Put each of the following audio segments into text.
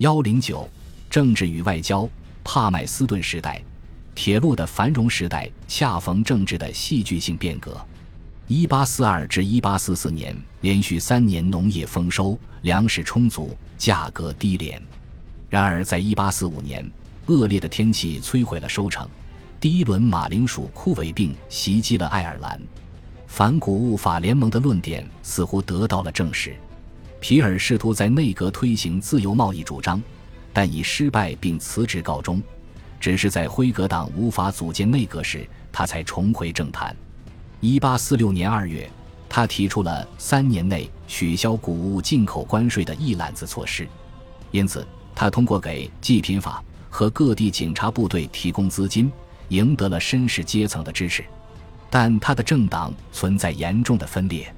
幺零九，政治与外交。帕麦斯顿时代，铁路的繁荣时代恰逢政治的戏剧性变革。一八四二至一八四四年，连续三年农业丰收，粮食充足，价格低廉。然而，在一八四五年，恶劣的天气摧毁了收成，第一轮马铃薯枯萎病袭击了爱尔兰。反谷物法联盟的论点似乎得到了证实。皮尔试图在内阁推行自由贸易主张。但以失败并辞职告终，只是在辉格党无法组建内阁时，他才重回政坛。一八四六年二月，他提出了三年内取消谷物进口关税的一揽子措施，因此他通过给济贫法和各地警察部队提供资金，赢得了绅士阶层的支持。但他的政党存在严重的分裂。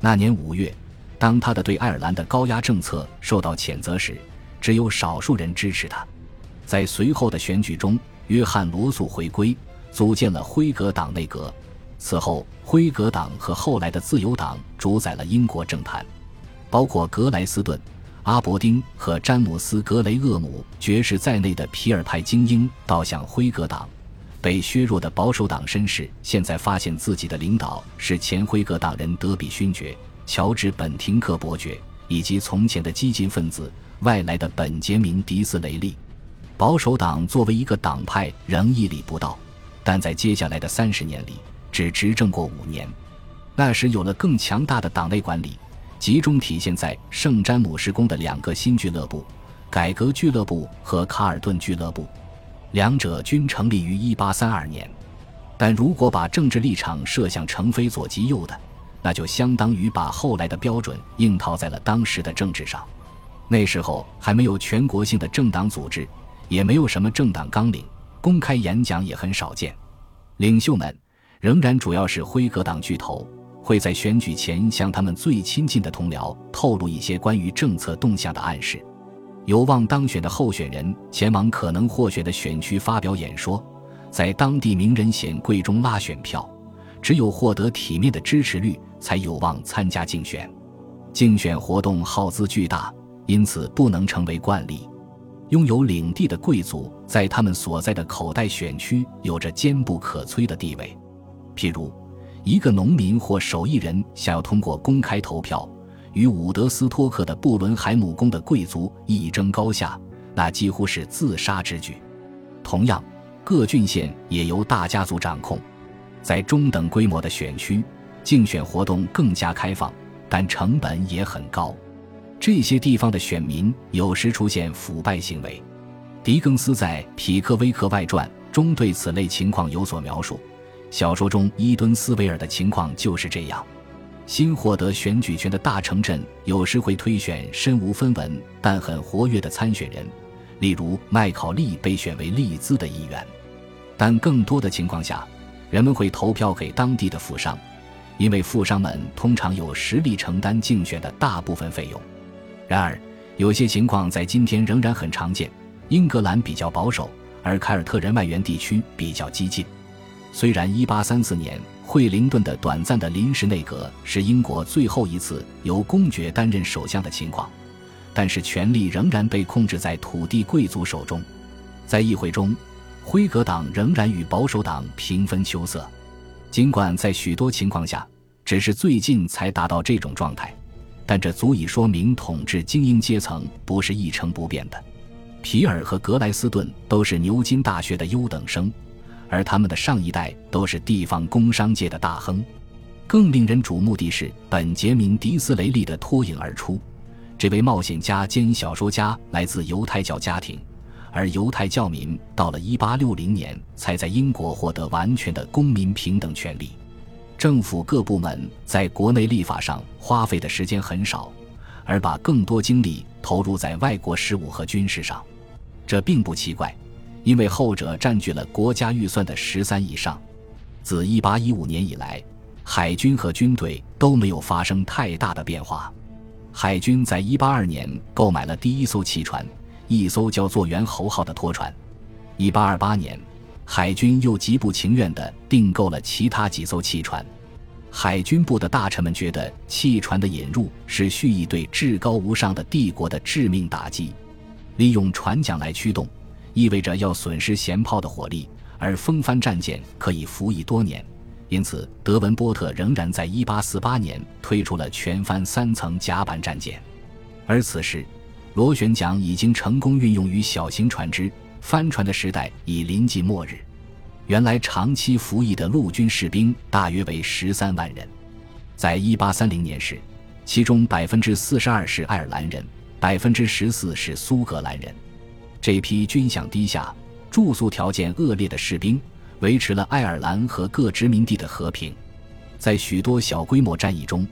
那年五月，当他的对爱尔兰的高压政策受到谴责时，只有少数人支持他。在随后的选举中，约翰·罗素回归，组建了辉格党内阁。此后，辉格党和后来的自由党主宰了英国政坛。包括格莱斯顿、阿伯丁和詹姆斯·格雷厄姆爵士在内的皮尔派精英倒向辉格党。被削弱的保守党绅士现在发现自己的领导是前辉格党人德比勋爵、乔治·本廷克伯爵以及从前的激进分子。外来的本杰明·迪斯雷利，保守党作为一个党派仍屹立不倒，但在接下来的三十年里只执政过五年。那时有了更强大的党内管理，集中体现在圣詹姆士宫的两个新俱乐部——改革俱乐部和卡尔顿俱乐部，两者均成立于1832年。但如果把政治立场设想成非左即右的，那就相当于把后来的标准硬套在了当时的政治上。那时候还没有全国性的政党组织，也没有什么政党纲领，公开演讲也很少见。领袖们仍然主要是辉格党巨头，会在选举前向他们最亲近的同僚透露一些关于政策动向的暗示。有望当选的候选人前往可能获选的选区发表演说，在当地名人显贵中拉选票。只有获得体面的支持率，才有望参加竞选。竞选活动耗资巨大。因此，不能成为惯例。拥有领地的贵族在他们所在的口袋选区有着坚不可摧的地位。譬如，一个农民或手艺人想要通过公开投票与伍德斯托克的布伦海姆宫的贵族一争高下，那几乎是自杀之举。同样，各郡县也由大家族掌控。在中等规模的选区，竞选活动更加开放，但成本也很高。这些地方的选民有时出现腐败行为，狄更斯在《匹克威克外传》中对此类情况有所描述。小说中伊敦斯维尔的情况就是这样：新获得选举权的大城镇有时会推选身无分文但很活跃的参选人，例如麦考利被选为利兹的议员。但更多的情况下，人们会投票给当地的富商，因为富商们通常有实力承担竞选的大部分费用。然而，有些情况在今天仍然很常见。英格兰比较保守，而凯尔特人外缘地区比较激进。虽然1834年惠灵顿的短暂的临时内阁是英国最后一次由公爵担任首相的情况，但是权力仍然被控制在土地贵族手中。在议会中，辉格党仍然与保守党平分秋色，尽管在许多情况下只是最近才达到这种状态。但这足以说明统治精英阶层不是一成不变的。皮尔和格莱斯顿都是牛津大学的优等生，而他们的上一代都是地方工商界的大亨。更令人瞩目的是，本杰明·迪斯雷利的脱颖而出。这位冒险家兼小说家来自犹太教家庭，而犹太教民到了1860年才在英国获得完全的公民平等权利。政府各部门在国内立法上花费的时间很少，而把更多精力投入在外国事务和军事上，这并不奇怪，因为后者占据了国家预算的十三以上。自1815年以来，海军和军队都没有发生太大的变化。海军在182年购买了第一艘汽船，一艘叫做“猿猴号”的拖船。1828年。海军又极不情愿地订购了其他几艘汽船，海军部的大臣们觉得汽船的引入是蓄意对至高无上的帝国的致命打击。利用船桨来驱动，意味着要损失舷炮的火力，而风帆战舰可以服役多年。因此，德文波特仍然在1848年推出了全帆三层甲板战舰。而此时，螺旋桨已经成功运用于小型船只，帆船的时代已临近末日。原来长期服役的陆军士兵大约为十三万人，在一八三零年时，其中百分之四十二是爱尔兰人，百分之十四是苏格兰人。这批军饷低下、住宿条件恶劣的士兵，维持了爱尔兰和各殖民地的和平。在许多小规模战役中，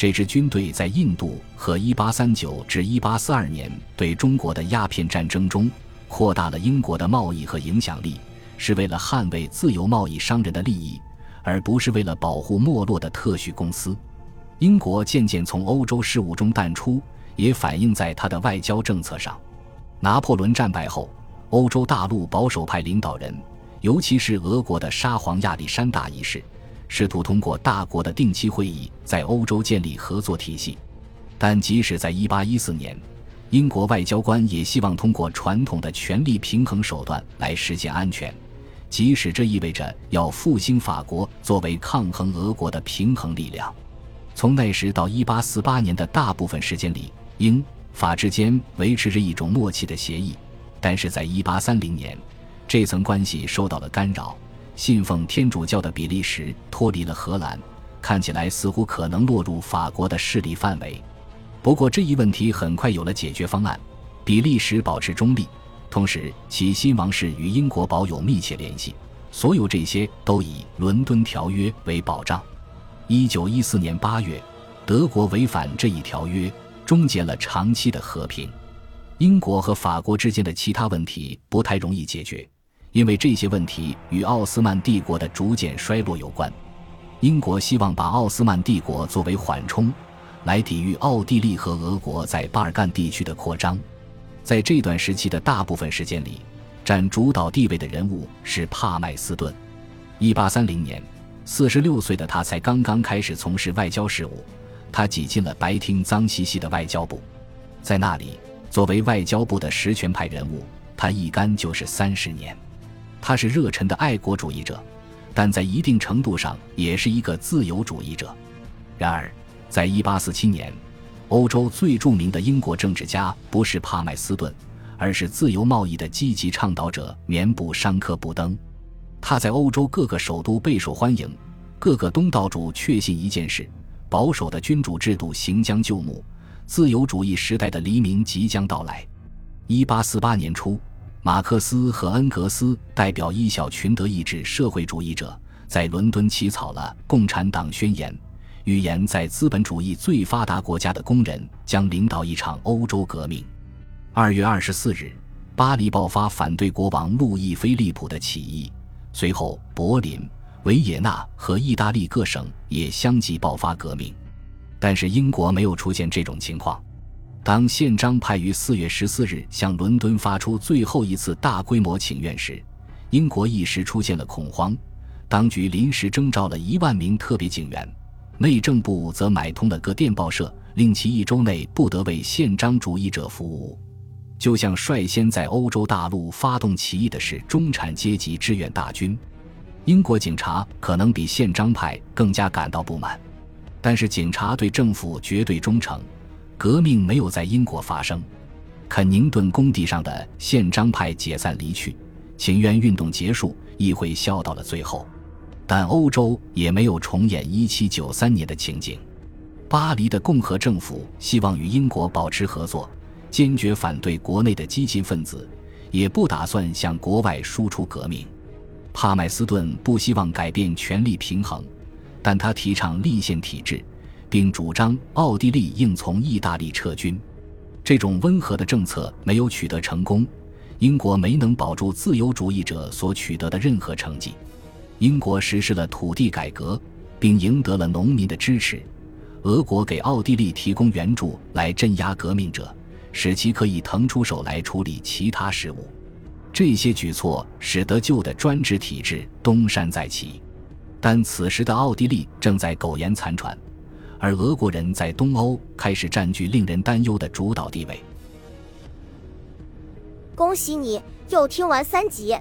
这支军队在印度和一八三九至一八四二年对中国的鸦片战争中，扩大了英国的贸易和影响力。是为了捍卫自由贸易商人的利益，而不是为了保护没落的特许公司。英国渐渐从欧洲事务中淡出，也反映在他的外交政策上。拿破仑战败后，欧洲大陆保守派领导人，尤其是俄国的沙皇亚历山大一世，试图通过大国的定期会议在欧洲建立合作体系。但即使在1814年，英国外交官也希望通过传统的权力平衡手段来实现安全。即使这意味着要复兴法国作为抗衡俄国的平衡力量，从那时到一八四八年的大部分时间里，英法之间维持着一种默契的协议。但是在一八三零年，这层关系受到了干扰。信奉天主教的比利时脱离了荷兰，看起来似乎可能落入法国的势力范围。不过这一问题很快有了解决方案，比利时保持中立。同时，其新王室与英国保有密切联系，所有这些都以《伦敦条约》为保障。一九一四年八月，德国违反这一条约，终结了长期的和平。英国和法国之间的其他问题不太容易解决，因为这些问题与奥斯曼帝国的逐渐衰落有关。英国希望把奥斯曼帝国作为缓冲，来抵御奥地利和俄国在巴尔干地区的扩张。在这段时期的大部分时间里，占主导地位的人物是帕麦斯顿。一八三零年，四十六岁的他才刚刚开始从事外交事务。他挤进了白厅脏兮兮的外交部，在那里，作为外交部的实权派人物，他一干就是三十年。他是热忱的爱国主义者，但在一定程度上也是一个自由主义者。然而，在一八四七年。欧洲最著名的英国政治家不是帕麦斯顿，而是自由贸易的积极倡导者棉布商科布登。他在欧洲各个首都备受欢迎，各个东道主确信一件事：保守的君主制度行将就木，自由主义时代的黎明即将到来。一八四八年初，马克思和恩格斯代表一小群德意志社会主义者，在伦敦起草了《共产党宣言》。预言，在资本主义最发达国家的工人将领导一场欧洲革命。二月二十四日，巴黎爆发反对国王路易菲利普的起义，随后柏林、维也纳和意大利各省也相继爆发革命。但是英国没有出现这种情况。当宪章派于四月十四日向伦敦发出最后一次大规模请愿时，英国一时出现了恐慌，当局临时征召了一万名特别警员。内政部则买通了各电报社，令其一周内不得为宪章主义者服务。就像率先在欧洲大陆发动起义的是中产阶级志愿大军，英国警察可能比宪章派更加感到不满。但是警察对政府绝对忠诚，革命没有在英国发生。肯宁顿工地上的宪章派解散离去，请愿运动结束，议会笑到了最后。但欧洲也没有重演1793年的情景。巴黎的共和政府希望与英国保持合作，坚决反对国内的激进分子，也不打算向国外输出革命。帕麦斯顿不希望改变权力平衡，但他提倡立宪体制，并主张奥地利应从意大利撤军。这种温和的政策没有取得成功，英国没能保住自由主义者所取得的任何成绩。英国实施了土地改革，并赢得了农民的支持。俄国给奥地利提供援助来镇压革命者，使其可以腾出手来处理其他事务。这些举措使得旧的专制体制东山再起。但此时的奥地利正在苟延残喘，而俄国人在东欧开始占据令人担忧的主导地位。恭喜你又听完三集，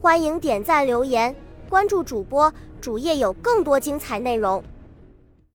欢迎点赞留言，关注主播主页有更多精彩内容。